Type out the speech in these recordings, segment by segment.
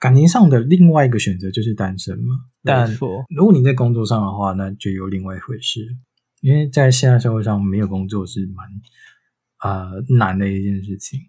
感情上的另外一个选择就是单身嘛。但如果你在工作上的话，那就有另外一回事。因为在现在社会上，没有工作是蛮呃难的一件事情，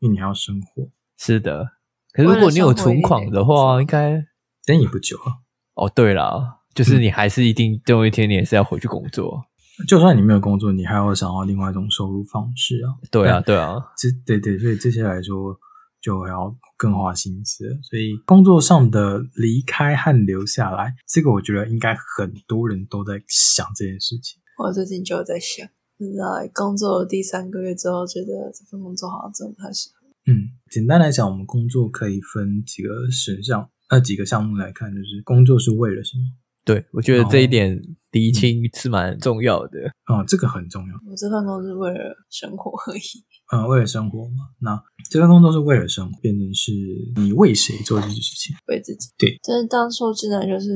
因为你还要生活。是的，可是如果你有存款的话，应该等也不久啊。哦，对了，就是你还是一定总有一天你也是要回去工作。就算你没有工作，你还要想到另外一种收入方式啊。对啊，对啊，这对对，所以这些来说就要更花心思。所以工作上的离开和留下来，这个我觉得应该很多人都在想这件事情。我最近就在想，在工作了第三个月之后，觉得这份工作好像真的不太适合。嗯，简单来讲，我们工作可以分几个选项，呃，几个项目来看，就是工作是为了什么？对，我觉得这一点厘清是蛮重要的。啊、嗯嗯，这个很重要。我这份工作是为了生活而已。嗯，为了生活嘛。那这份工作是为了生活，变成是你为谁做这件事情？为自己。对。但是当初真的就是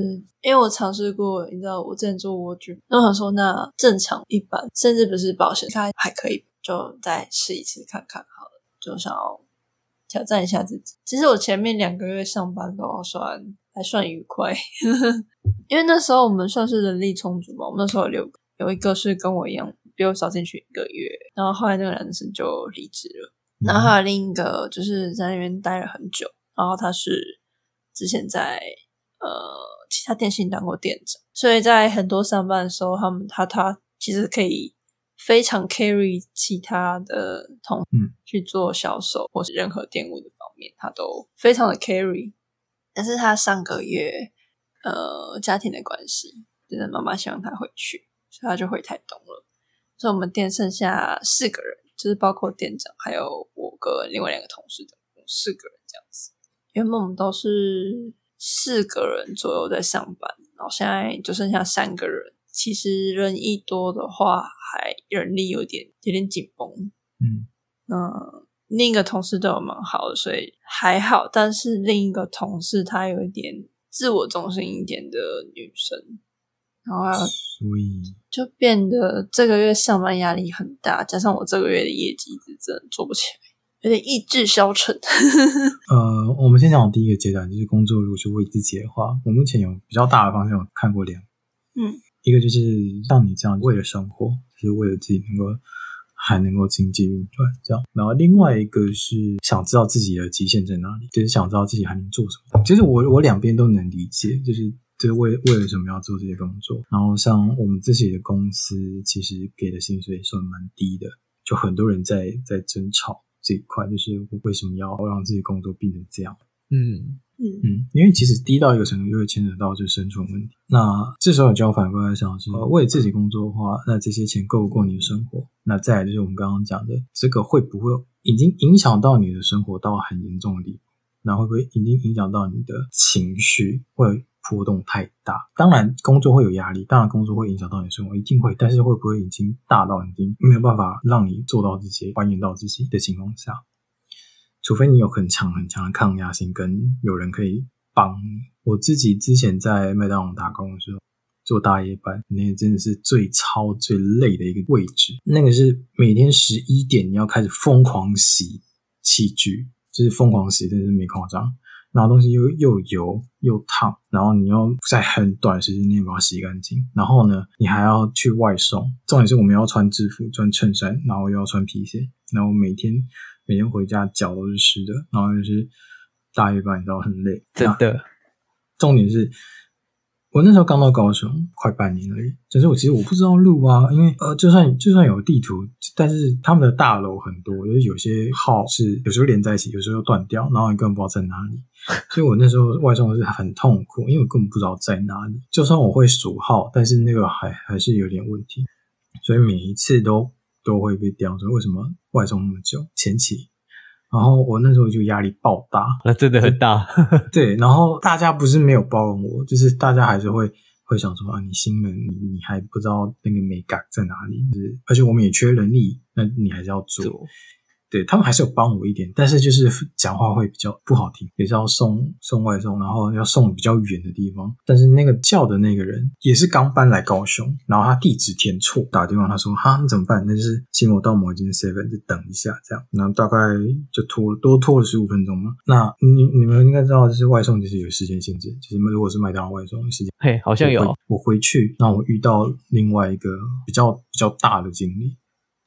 因为我尝试过，你知道，我之前做蜗居，那我想说，那正常一般，甚至不是保险，它还可以，就再试一次看看好了，就想要挑战一下自己。其实我前面两个月上班都算还算愉快。因为那时候我们算是人力充足嘛，我们那时候有，有一个是跟我一样比我少进去一个月，然后后来那个男生就离职了，然后还有另一个就是在那边待了很久，然后他是之前在呃其他电信当过店长，所以在很多上班的时候，他们他他其实可以非常 carry 其他的同事去做销售或是任何店务的方面，他都非常的 carry，但是他上个月。呃，家庭的关系，真的妈妈希望他回去，所以他就回台东了。所以我们店剩下四个人，就是包括店长，还有我跟另外两个同事的四个人这样子。原本我们都是四个人左右在上班，然后现在就剩下三个人。其实人一多的话，还人力有点有点紧绷。嗯，那另一个同事对我蛮好的，所以还好。但是另一个同事她有一点。自我中心一点的女生，然后所以就变得这个月上班压力很大，加上我这个月的业绩是真的做不起来，有点意志消沉。呃，我们先讲第一个阶段，就是工作如果是为自己的话，我目前有比较大的方向，有看过两，嗯，一个就是像你这样为了生活，就是为了自己能够。还能够经济运转这样，然后另外一个是想知道自己的极限在哪里，就是想知道自己还能做什么。其实我我两边都能理解，就是就是为为了什么要做这些工作。然后像我们自己的公司，其实给的薪水也算蛮低的，就很多人在在争吵这一块，就是为什么要让自己工作变成这样？嗯。嗯，因为其实低到一个程度就会牵扯到就生存问题。那这时候就要反过来想是，呃，为自己工作的话，那这些钱够不够你的生活？那再来就是我们刚刚讲的，这个会不会已经影响到你的生活到很严重的地步？那会不会已经影响到你的情绪，会波动太大？当然，工作会有压力，当然工作会影响到你的生活，一定会。但是会不会已经大到已经没有办法让你做到这些、还原到自己的情况下？除非你有很强很强的抗压性，跟有人可以帮你。我自己之前在麦当劳打工的时候，做大夜班，那真的是最操最累的一个位置。那个是每天十一点你要开始疯狂洗器具，就是疯狂洗，真的是没夸张。然后东西又又油又烫，然后你要在很短时间内把它洗干净。然后呢，你还要去外送。重点是我们要穿制服，穿衬衫，然后又要穿皮鞋。然后每天。每天回家脚都是湿的，然后就是大夜班，你知道很累，真的。重点是，我那时候刚到高雄，快半年而已。就是我其实我不知道路啊，因为呃，就算就算有地图，但是他们的大楼很多，就是有些号是有时候连在一起，有时候又断掉，然后你根本不知道在哪里。所以我那时候外送是很痛苦，因为我根本不知道在哪里。就算我会数号，但是那个还还是有点问题，所以每一次都。都会被刁，说为什么外送那么久？前期，然后我那时候就压力爆大，那真的很大。对，然后大家不是没有包容我，就是大家还是会会想说啊，你新人，你你还不知道那个美感在哪里，就是而且我们也缺人力，那你还是要做。对，他们还是有帮我一点，但是就是讲话会比较不好听，也是要送送外送，然后要送比较远的地方。但是那个叫的那个人也是刚搬来高雄，然后他地址填错，打电话他说哈，那怎么办？那就是请我到某一间 seven 就等一下这样，然后大概就拖多拖了十五分钟嘛。那你你们应该知道，就是外送就是有时间限制，就是如果是麦当劳外送的时间，嘿，好像有我。我回去，那我遇到另外一个比较比较大的经理。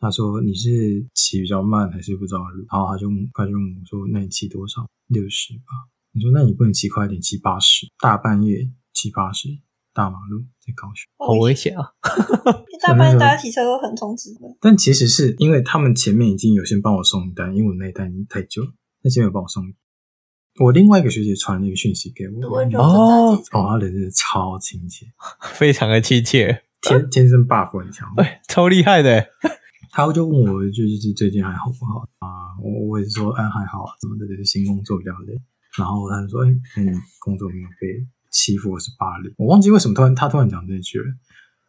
他说：“你是骑比较慢还是不知道路？”然后他就他就问我说：“那你骑多少？六十吧。”你说：“那你不能骑快一点，骑八十。大半夜骑八十，大马路在高雄，好危险啊！大半夜大家骑车都横冲直的。但其实是因为他们前面已经有先帮我送一单，因为我那一单太久了，那前面有帮我送。我另外一个学姐传了一个讯息给我，哦哦，他人真的超亲切，非常的亲切，天天生 buff 很强，对，超厉害的。他就问我，就是最近还好不好啊？我我也是说，哎，还好啊，什么的，就是新工作比较累。然后他就说，哎，那你工作没有被欺负我是霸凌？我忘记为什么突然他突然讲这句了。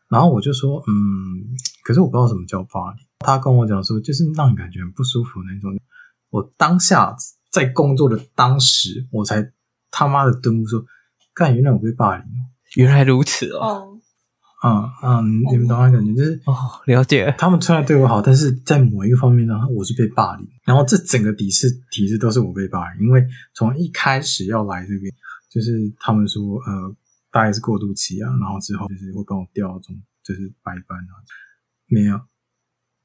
然后我就说，嗯，可是我不知道什么叫霸凌。他跟我讲说，就是让你感觉很不舒服那种。我当下在工作的当时，我才他妈的顿悟说，干，原来我被霸凌了，原来如此哦。哦嗯嗯，你们懂我感觉就是哦，了解。他们突然对我好，但是在某一个方面呢，我是被霸凌。然后这整个体制体制都是我被霸凌，因为从一开始要来这边，就是他们说呃，大概是过渡期啊，然后之后就是会帮我调中就是白班啊，没有，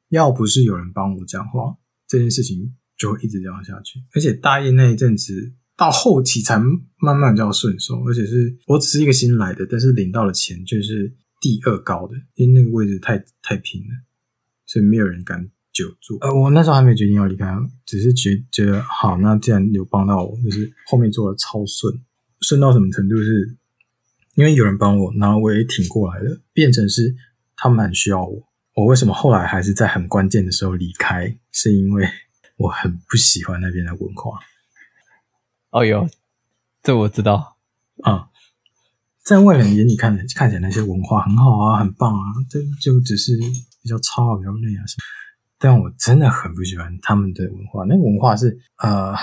要不是有人帮我讲话，这件事情就会一直这样下去。而且大一那一阵子到后期才慢慢比较顺手，而且是我只是一个新来的，但是领到了钱就是。第二高的，因为那个位置太太平了，所以没有人敢久坐。呃，我那时候还没决定要离开，只是觉觉得好，那既然有帮到我，就是后面做的超顺，顺到什么程度是？因为有人帮我，然后我也挺过来了，变成是他们很需要我。我为什么后来还是在很关键的时候离开？是因为 我很不喜欢那边的文化。哦哟，这我知道啊。嗯在外人眼里看看起来那些文化很好啊，很棒啊，这就只是比较糙啊，比较累啊什么。但我真的很不喜欢他们的文化，那个文化是呃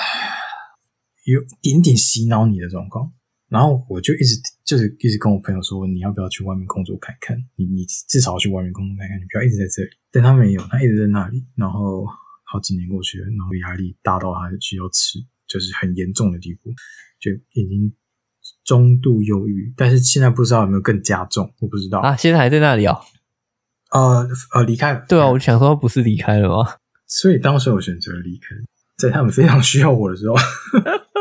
有点点洗脑你的状况。然后我就一直就是一直跟我朋友说，你要不要去外面工作看看？你你至少去外面工作看看，你不要一直在这里。但他没有，他一直在那里。然后好几年过去了，然后压力大到他需要吃，就是很严重的地步，就已经。中度忧郁，但是现在不知道有没有更加重，我不知道啊。现在还在那里哦。呃呃，离开了。对啊，我想说不是离开了吗？所以当时我选择离开，在他们非常需要我的时候，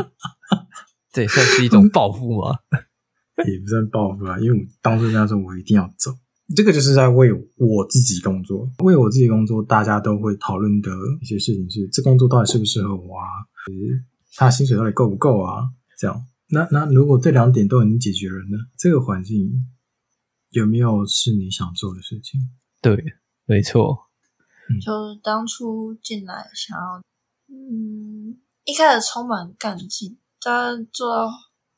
这也算是一种报复吗？也不算报复啊，因为我当时那时候我一定要走，这个就是在为我自己工作，为我自己工作，大家都会讨论的一些事情是：这工作到底适不适合我啊？他薪水到底够不够啊？这样。那那如果这两点都已经解决了呢？这个环境有没有是你想做的事情？对，没错。就当初进来想要，嗯，一开始充满干劲，但做到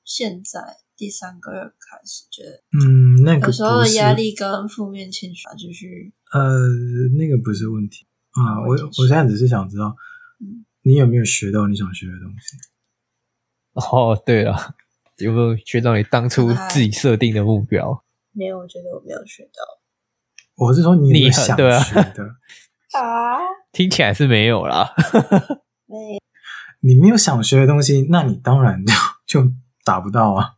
现在第三个月开始，觉得嗯，那个有时候的压力跟负面情绪就是。呃，那个不是问题啊，我我现在只是想知道，嗯，你有没有学到你想学的东西？哦，对了，有没有学到你当初自己设定的目标？没有，我觉得我没有学到。我是说你有有想学的 啊？听起来是没有啦。没，你没有想学的东西，那你当然就就达不到啊。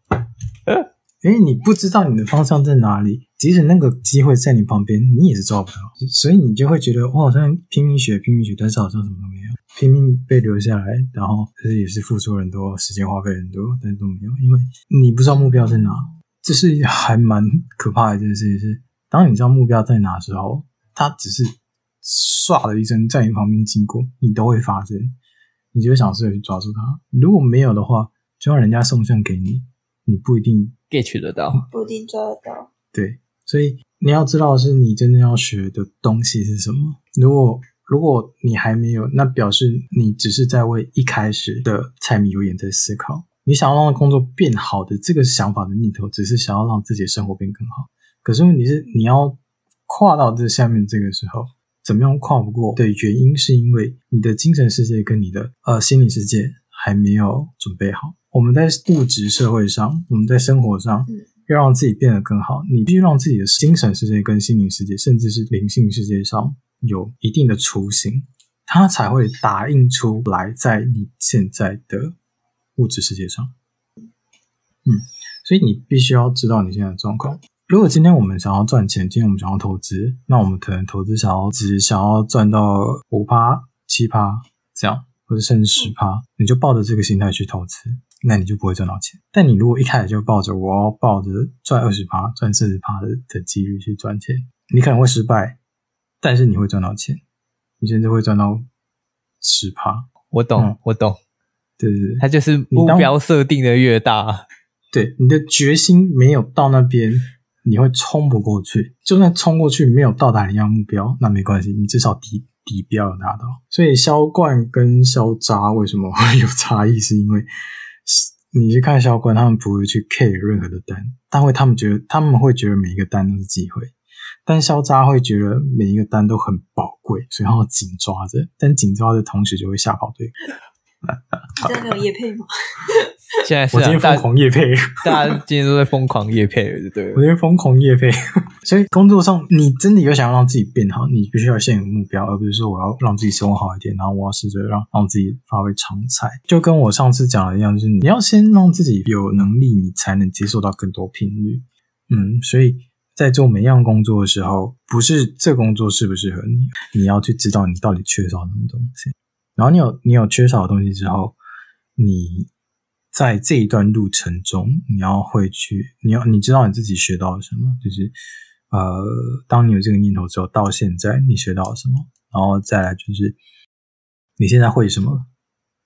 因为你不知道你的方向在哪里，即使那个机会在你旁边，你也是抓不到，所以你就会觉得我好像拼命学，拼命学，但是好像什么都没有。拼命被留下来，然后其实也是付出很多时间，花费很多，但是都没有，因为你不知道目标在哪。这是还蛮可怕的一件事情。是当你知道目标在哪的时候，它只是唰的一声在你旁边经过，你都会发现，你就会想试着去抓住它。如果没有的话，就让人家送上给你，你不一定。Get 得到，不一定抓得到。对，所以你要知道是你真正要学的东西是什么。如果如果你还没有，那表示你只是在为一开始的柴米油盐在思考。你想要让工作变好的这个想法的念头，只是想要让自己的生活变更好。可是问题是，你要跨到这下面这个时候，怎么样跨不过的原因，是因为你的精神世界跟你的呃心理世界还没有准备好。我们在物质社会上，我们在生活上，要让自己变得更好，你必须让自己的精神世界跟心灵世界，甚至是灵性世界上有一定的雏形，它才会打印出来在你现在的物质世界上。嗯，所以你必须要知道你现在的状况。如果今天我们想要赚钱，今天我们想要投资，那我们可能投资想要只想要赚到五趴、七趴这样，或者甚至十趴，你就抱着这个心态去投资。那你就不会赚到钱。但你如果一开始就抱着我要抱着赚二十趴、赚四十趴的的几率去赚钱，你可能会失败，但是你会赚到钱，你甚至会赚到十趴。我懂，嗯、我懂。对对对，它就是目标设定的越大，对你的决心没有到那边，你会冲不过去。就算冲过去没有到达你要目标，那没关系，你至少底底标有达到。所以销冠跟销渣为什么会有差异？是因为。你去看销冠，他们不会去 care 任何的单，但会他们觉得他们会觉得每一个单都是机会，但肖渣会觉得每一个单都很宝贵，所以他要紧抓着，但紧抓着同时就会吓跑对方。你真的有夜配吗？现在是、啊、我今天疯狂夜配，大家今天都在疯狂夜配，对不对？我今天疯狂夜配，所以工作上你真的有想要让自己变好，你必须要先有目标，而不是说我要让自己生活好一点，然后我要试着让让自己发挥长才。就跟我上次讲的一样，就是你要先让自己有能力，你才能接受到更多频率。嗯，所以在做每样工作的时候，不是这工作适不适合你，你要去知道你到底缺少什么东西。然后你有你有缺少的东西之后，你在这一段路程中，你要会去，你要你知道你自己学到了什么，就是呃，当你有这个念头之后，到现在你学到了什么，然后再来就是你现在会什么，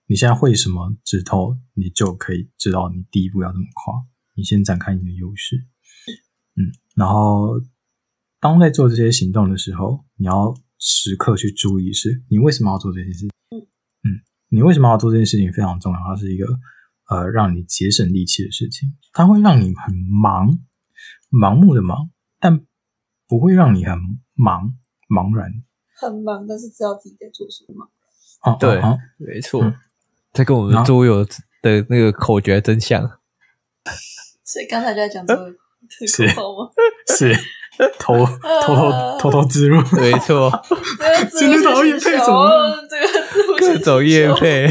你现在会什么之后，你就可以知道你第一步要怎么跨，你先展开你的优势，嗯，然后当在做这些行动的时候，你要时刻去注意是你为什么要做这些事嗯。你为什么要做这件事情？非常重要，它是一个呃，让你节省力气的事情。它会让你很忙，盲目的忙，但不会让你很茫茫然。很忙，但是知道自己在做什么。啊，对，啊、没错。这、嗯、跟我们桌游的那个口诀真像。所以刚才就在讲这个 是吗？是偷偷偷偷偷植入，没错。真的导演配什么？这个。各种业配，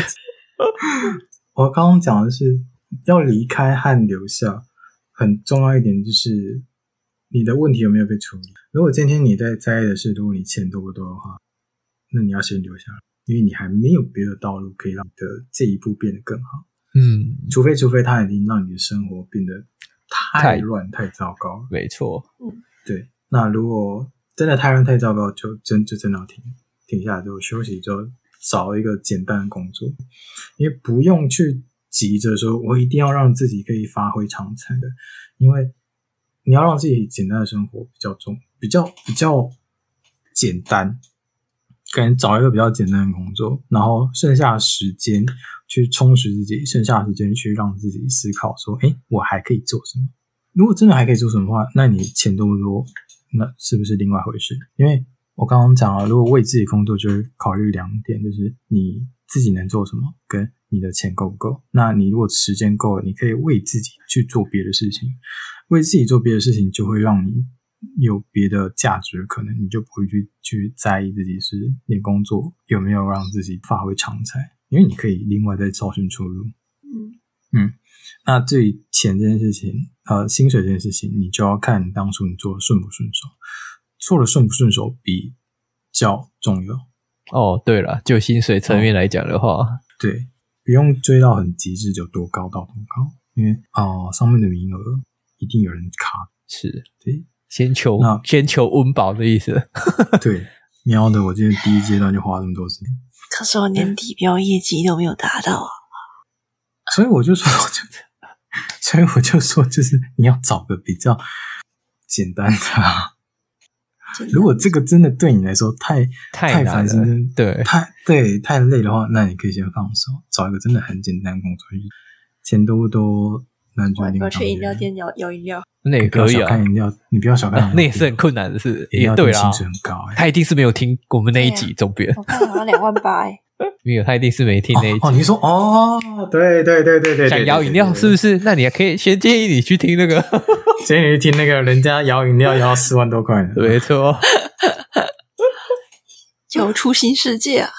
我刚刚讲的是要离开和留下，很重要一点就是你的问题有没有被处理。如果今天你在在意的是，如果你钱多不多的话，那你要先留下来，因为你还没有别的道路可以让你的这一步变得更好。嗯，除非除非他已经让你的生活变得太乱太糟糕。没错，嗯，对。那如果真的太乱太糟糕，就真就真的要停停下来之后休息之后。找一个简单的工作，因为不用去急着说，我一定要让自己可以发挥长才的，因为你要让自己简单的生活比较重，比较比较简单，可能找一个比较简单的工作，然后剩下的时间去充实自己，剩下的时间去让自己思考说，诶，我还可以做什么？如果真的还可以做什么的话，那你钱多不多？那是不是另外一回事？因为。我刚刚讲了，如果为自己工作，就是考虑两点，就是你自己能做什么，跟你的钱够不够。那你如果时间够了，你可以为自己去做别的事情，为自己做别的事情，就会让你有别的价值可能，你就不会去去在意自己是你工作有没有让自己发挥长才，因为你可以另外再找寻出路。嗯嗯，那对于钱这件事情，呃，薪水这件事情，你就要看你当初你做的顺不顺手。做的顺不顺手比较重要哦。对了，就薪水层面来讲的话，哦，对，不用追到很极致，就多高到多高，因为啊，呃，上面的名额一定有人卡。是，对，先求那先求温饱的意思。对，喵的，我今天第一阶段就花这么多时间，可是我年底标业绩都没有达到啊。所以我就说，我就，所以我就说，就是你要找个比较简单的。如果这个真的对你来说太太烦心，对，太对太累的话，那你可以先放手，找一个真的很简单的工作，钱多不多那你就另我去饮料店摇摇饮料，那也可以啊。看饮料，你不要小看，那也是很困难的事。饮料对啊，薪水很高，他一定是没有听我们那一集周边。我看好像两万八哎。没有，他一定是没听那一集。哦，你说哦，对对对对对，想摇饮料是不是？那你也可以先建议你去听那个，建议你去听那个人家摇饮料摇到四万多块呢。没错，摇出新世界啊！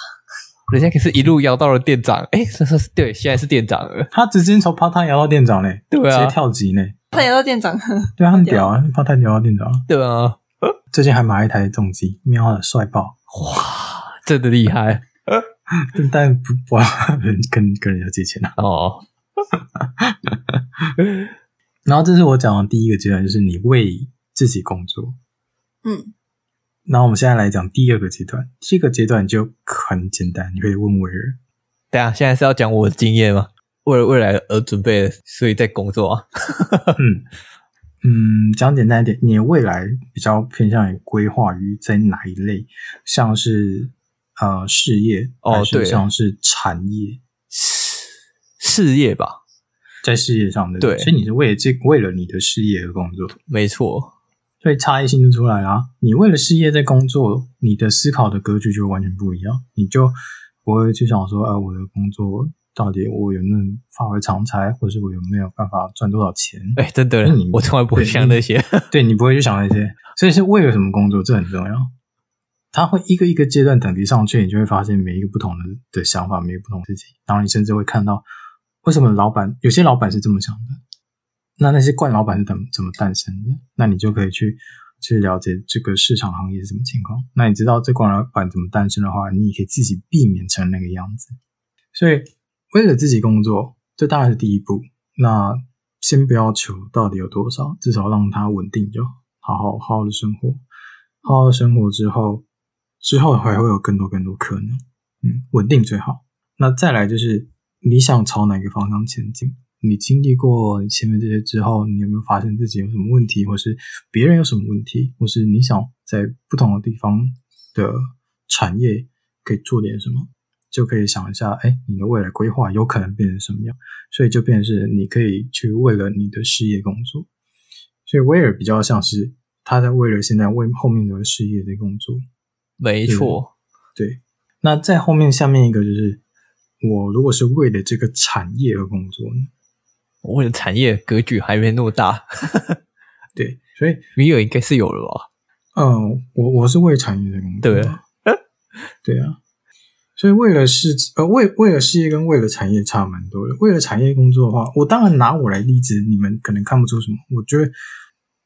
人家可是一路摇到了店长，哎，这是对，现在是店长了。他直接从 part time 摇到店长嘞，对啊，直接跳级呢。他摇到店长，对啊，很屌啊！part time 摇到店长，对啊。最近还买一台重机，喵的帅爆！哇，真的厉害。但不不跟跟人家借钱啊！哦，然后这是我讲的第一个阶段，就是你为自己工作。嗯，然后我们现在来讲第二个阶段。第一个阶段就很简单，你可以问威尔。对啊，现在是要讲我的经验吗？为了未来而准备，所以在工作啊。嗯嗯，讲简单一点，你的未来比较偏向于规划于在哪一类，像是。呃，事业哦，对，像是产业，事事业吧，在事业上的对，所以你是为了这为了你的事业而工作，没错，所以差异性就出来了。你为了事业在工作，你的思考的格局就完全不一样，你就不会去想说，呃，我的工作到底我有没有发挥长才，或是我有没有办法赚多少钱？哎，真的，你我从来不会想那些，对，对你不会去想那些，所以是为了什么工作，这很重要。他会一个一个阶段等级上去，你就会发现每一个不同的的想法，每一个不同的事情。然后你甚至会看到，为什么老板有些老板是这么想的？那那些惯老板是怎么怎么诞生的？那你就可以去去了解这个市场行业是什么情况。那你知道这惯老板怎么诞生的话，你也可以自己避免成那个样子。所以为了自己工作，这当然是第一步。那先不要求到底有多少，至少让他稳定就好，好好好的生活，好好的生活之后。之后还会有更多更多可能，嗯，稳定最好。那再来就是你想朝哪个方向前进？你经历过前面这些之后，你有没有发现自己有什么问题，或是别人有什么问题，或是你想在不同的地方的产业可以做点什么，就可以想一下，哎，你的未来规划有可能变成什么样？所以就变成是你可以去为了你的事业工作。所以威尔比较像是他在为了现在为后面的事业在工作。没错，对。那在后面下面一个就是，我如果是为了这个产业而工作呢？我为了产业格局还没那么大，对。所以米尔应该是有了吧？嗯，我我是为产业在工作，对，对啊。所以为了事呃为为了事业跟为了产业差蛮多的。为了产业工作的话，我当然拿我来例子，你们可能看不出什么。我觉得，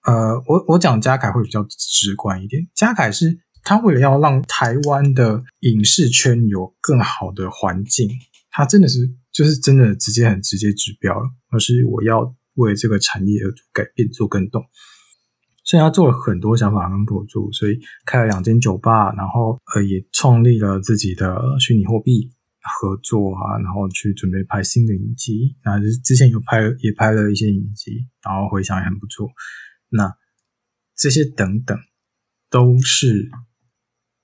呃，我我讲嘉凯会比较直观一点。嘉凯是。他为了要让台湾的影视圈有更好的环境，他真的是就是真的直接很直接指标了，而是我要为这个产业而改变做更动。所以他做了很多想法跟补助，所以开了两间酒吧，然后呃也创立了自己的虚拟货币合作啊，然后去准备拍新的影集，然后之前有拍也拍了一些影集，然后回响也很不错。那这些等等都是。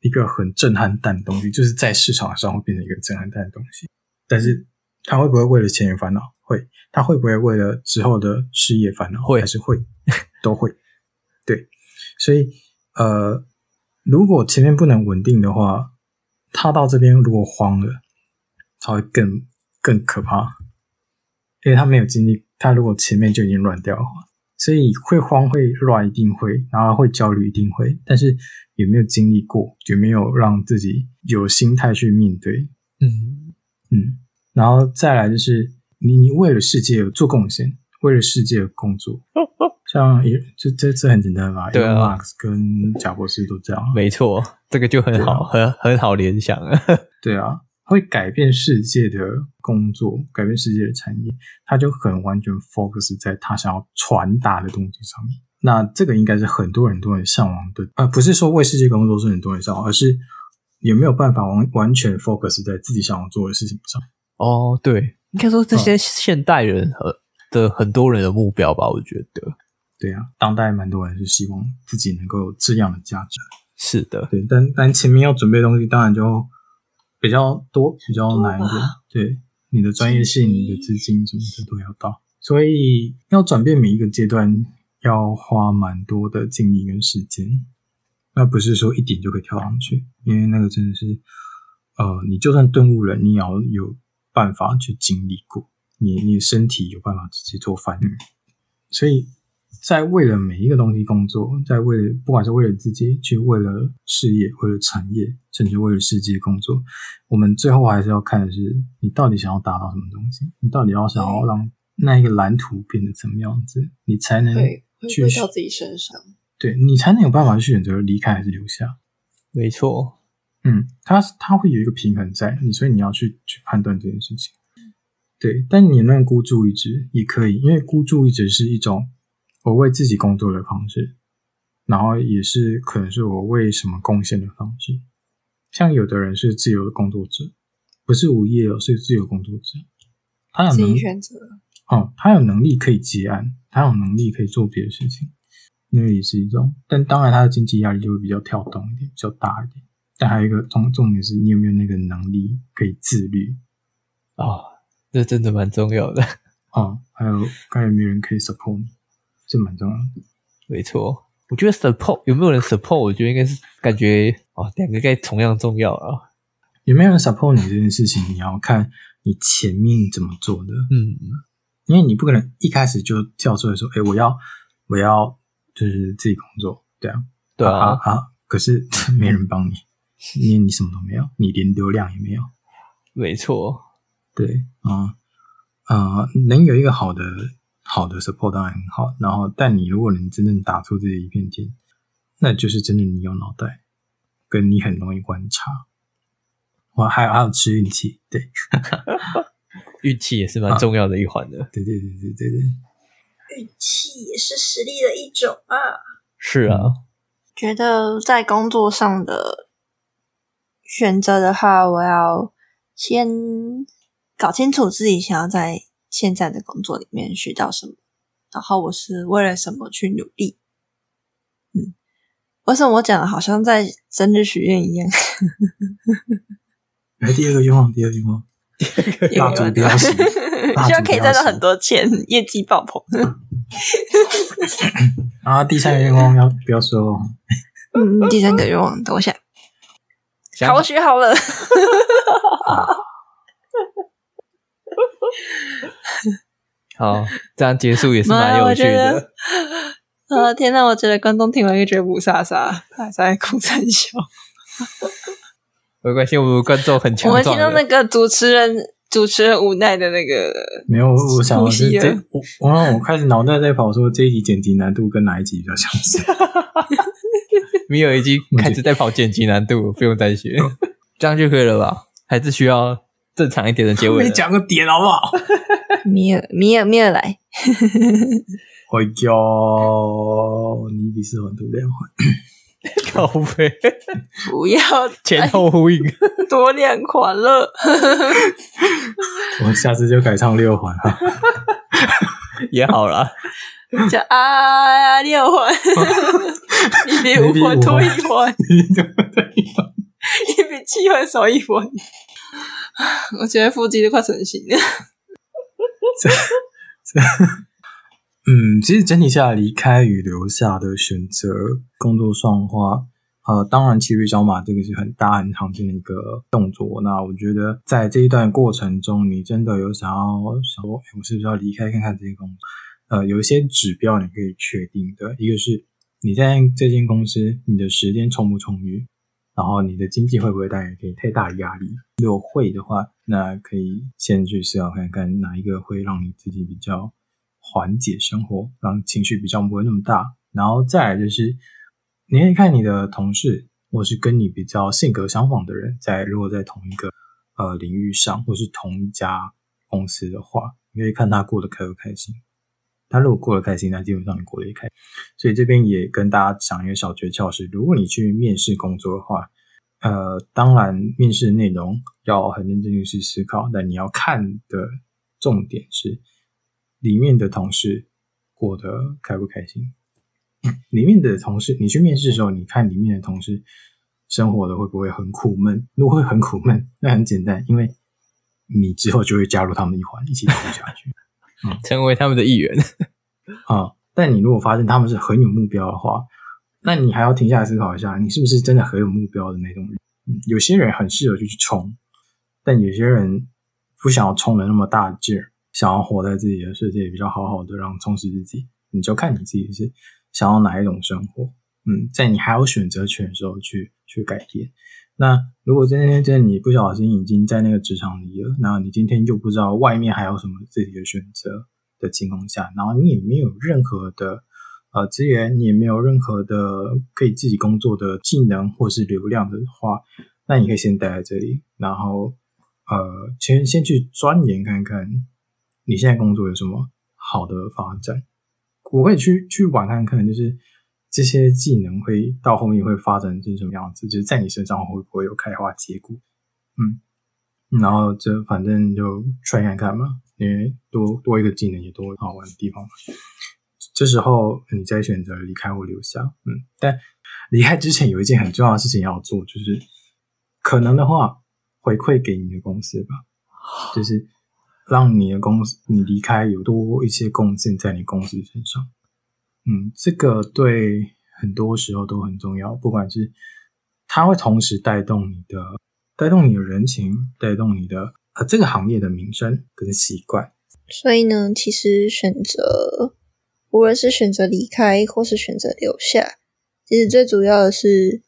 一个很震撼弹的东西，就是在市场上会变成一个震撼弹的东西。但是，他会不会为了钱而烦恼？会。他会不会为了之后的事业烦恼？会，还是会？都会。对。所以，呃，如果前面不能稳定的话，他到这边如果慌了，他会更更可怕，因为他没有经历。他如果前面就已经乱掉的话。所以会慌会乱，一定会，然后会焦虑，一定会。但是有没有经历过？有没有让自己有心态去面对？嗯嗯。然后再来就是你，你为了世界有做贡献，为了世界有工作。像也这这这很简单吧？对啊。马克思跟贾博士都这样。没错，这个就很好，啊、很很好联想啊。对啊。会改变世界的工作，改变世界的产业，他就很完全 focus 在他想要传达的东西上面。那这个应该是很多人都很向往的，呃，不是说为世界工作是很多人向往，而是有没有办法完完全 focus 在自己想要做的事情上。哦，对，应该说这些现代人和的很多人的目标吧，我觉得。对啊，当代蛮多人是希望自己能够有这样的价值。是的，对，但但前面要准备的东西，当然就。比较多，比较难一点。对，你的专业性、你的资金什么的都要到，所以要转变每一个阶段，要花蛮多的精力跟时间。那不是说一点就可以跳上去，因为那个真的是，呃，你就算顿悟了，你也要有办法去经历过，你你的身体有办法直接做翻译。所以在为了每一个东西工作，在为了不管是为了自己，去为了事业，为了产业，甚至为了世界工作，我们最后还是要看的是你到底想要达到什么东西，你到底要想要让那一个蓝图变得怎么样子，你才能去回到自己身上。对，你才能有办法去选择离开还是留下。没错，嗯，它它会有一个平衡在你，所以你要去去判断这件事情。对，但你能孤注一掷也可以，因为孤注一掷是一种我为自己工作的方式，然后也是可能是我为什么贡献的方式。像有的人是自由的工作者，不是无业哦，是自由工作者，他有能力选择，哦，他有能力可以接案，他有能力可以做别的事情。那也是一种，但当然他的经济压力就会比较跳动一点，比较大一点。但还有一个重重点是你有没有那个能力可以自律啊、哦？这真的蛮重要的 哦。还有看有没有人可以 support 你，这蛮重要的。没错，我觉得 support 有没有人 support，我觉得应该是感觉哦，两个该同样重要啊。有没有人 support 你这件事情，你要看你前面怎么做的。嗯，因为你不可能一开始就跳出来说，哎，我要，我要。就是自己工作，对啊，对啊啊，啊！可是 没人帮你，因为你什么都没有，你连流量也没有。没错，对啊啊、呃，能有一个好的好的 support 当然很好。然后，但你如果能真正打出自己一片天，那就是真的你有脑袋，跟你很容易观察。我还有还有吃运气，对，运气也是蛮重要的一环的。对对对对对对。运气也是实力的一种啊！是啊，觉得在工作上的选择的话，我要先搞清楚自己想要在现在的工作里面学到什么，然后我是为了什么去努力。嗯，为什么我讲的好像在生日许愿一样？来，第二个愿望，第二个愿望，蜡烛不要熄。希望可以赚到很多钱，业绩爆棚。然 后，第三个愿望要不要说哦？嗯，第三个愿望，等我想。好，我学好了。好，这样结束也是蛮有趣的。啊，天哪！我觉得观众听完又觉得雾煞煞，还在哭惨笑。没关系，我们观众很强。我们听到那个主持人。主持人无奈的那个，没有，我想的是这我我我开始脑袋在跑，说这一集剪辑难度跟哪一集比较相似？米尔已经开始在跑剪辑难度，不用担心，这样就可以了吧？还是需要正常一点的结尾？你讲个点好不好？米尔，米尔，米尔来！回家，你比是很多两环。靠北，不要前后呼应，多两环了。我下次就改唱六环哈，也好啦。叫啊六环，一比五环多一环，一比七环少一环。我觉得腹肌都快成型了。这 这嗯，其实整体下来，离开与留下的选择，工作上的话，呃，当然骑驴找马这个是很大很常见的一个动作。那我觉得在这一段过程中，你真的有想要想说，我是不是要离开看看这些工作？呃，有一些指标你可以确定的，一个是你在这间公司，你的时间充不充裕，然后你的经济会不会带给你太大压力？如果会的话，那可以先去思考看看哪一个会让你自己比较。缓解生活，让情绪比较不会那么大。然后再来就是，你可以看你的同事，或是跟你比较性格相仿的人，在如果在同一个呃领域上，或是同一家公司的话，你可以看他过得开不开心。他如果过得开心，那基本上你过得也开心。所以这边也跟大家讲一个小诀窍是：如果你去面试工作的话，呃，当然面试内容要很认真的去思考，但你要看的重点是。里面的同事过得开不开心？里面的同事，你去面试的时候，你看里面的同事生活的会不会很苦闷？如果会很苦闷，那很简单，因为你之后就会加入他们一环，一起走下去。嗯，成为他们的一员啊、嗯。但你如果发现他们是很有目标的话，那你还要停下来思考一下，你是不是真的很有目标的那种人？嗯，有些人很适合就去冲，但有些人不想要冲的那么大劲儿，想要活在自己的世界，比较好好的让充实自己。你就看你自己是想要哪一种生活。嗯，在你还有选择权的时候去去改变。那如果今天真的你不小心已经在那个职场里了，那你今天又不知道外面还有什么自己的选择的情况下，然后你也没有任何的呃资源，你也没有任何的可以自己工作的技能或是流量的话，那你可以先待在这里，然后呃先先去钻研看看你现在工作有什么好的发展。我可以去去玩看看，就是。这些技能会到后面会发展成什么样子？就是在你身上会不会有开花结果？嗯，然后这反正就 try 看看嘛，因为多多一个技能也多好玩的地方嘛。这时候你再选择离开或留下，嗯，但离开之前有一件很重要的事情要做，就是可能的话回馈给你的公司吧，就是让你的公司你离开有多一些贡献在你公司身上。嗯，这个对很多时候都很重要，不管是它会同时带动你的，带动你的人情，带动你的呃这个行业的名声跟习惯。所以呢，其实选择无论是选择离开或是选择留下，其实最主要的是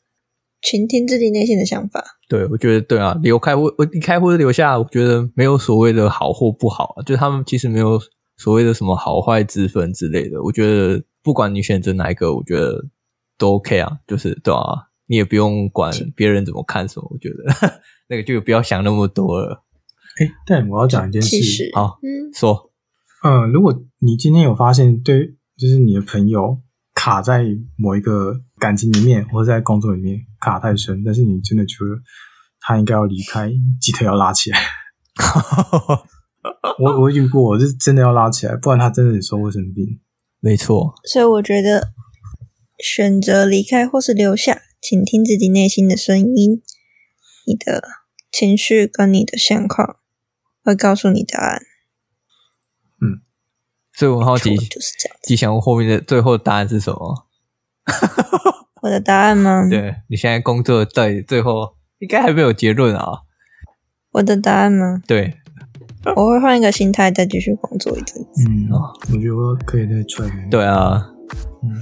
倾听自己内心的想法。对，我觉得对啊，离开或我离开或者留下，我觉得没有所谓的好或不好，就他们其实没有所谓的什么好坏之分之类的，我觉得。不管你选择哪一个，我觉得都 OK 啊，就是对啊，你也不用管别人怎么看什么，我觉得 那个就不要想那么多了。哎，但我要讲一件事，好，嗯，说，嗯，如果你今天有发现，对，就是你的朋友卡在某一个感情里面，或者在工作里面卡太深，但是你真的觉得他应该要离开，鸡腿要拉起来。我我遇过，我是真的要拉起来，不然他真的会生病。没错，所以我觉得选择离开或是留下，请听自己内心的声音，你的情绪跟你的现况会告诉你答案。嗯，所以我很好奇，就是这样。吉祥物后面的最后的答案是什么？我的答案吗？对，你现在工作在最后应该还没有结论啊。我的答案吗？对。我会换一个心态，再继续工作一阵子。嗯，我觉得可以再踹。对啊，嗯。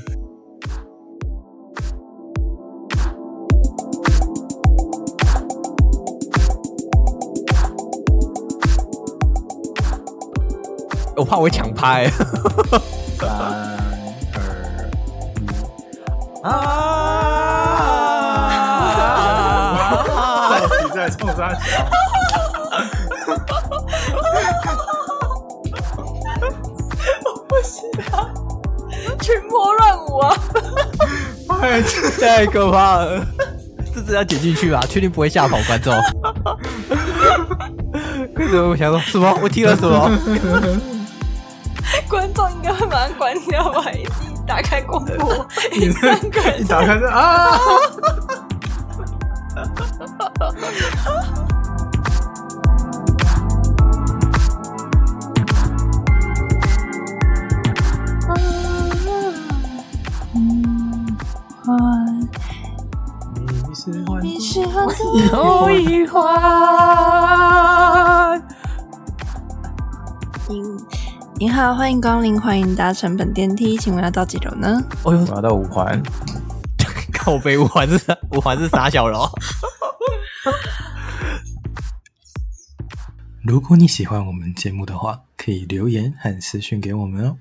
我怕我抢拍。三二一，啊！到底在冲啥桥？群魔乱舞啊！太太可怕了，这只要剪进去吧，确定不会吓跑观众。为什么我想说什么？我听了什么？观众应该会马上关掉吧？一打开广播，你三个人一打开是啊！你喜欢的后 一环。您好，欢迎光临，欢迎搭乘本电梯，请问要到几楼呢？哦哟，我要到五环。靠北五环是五环是傻小楼？如果你喜欢我们节目的话，可以留言和私讯给我们哦。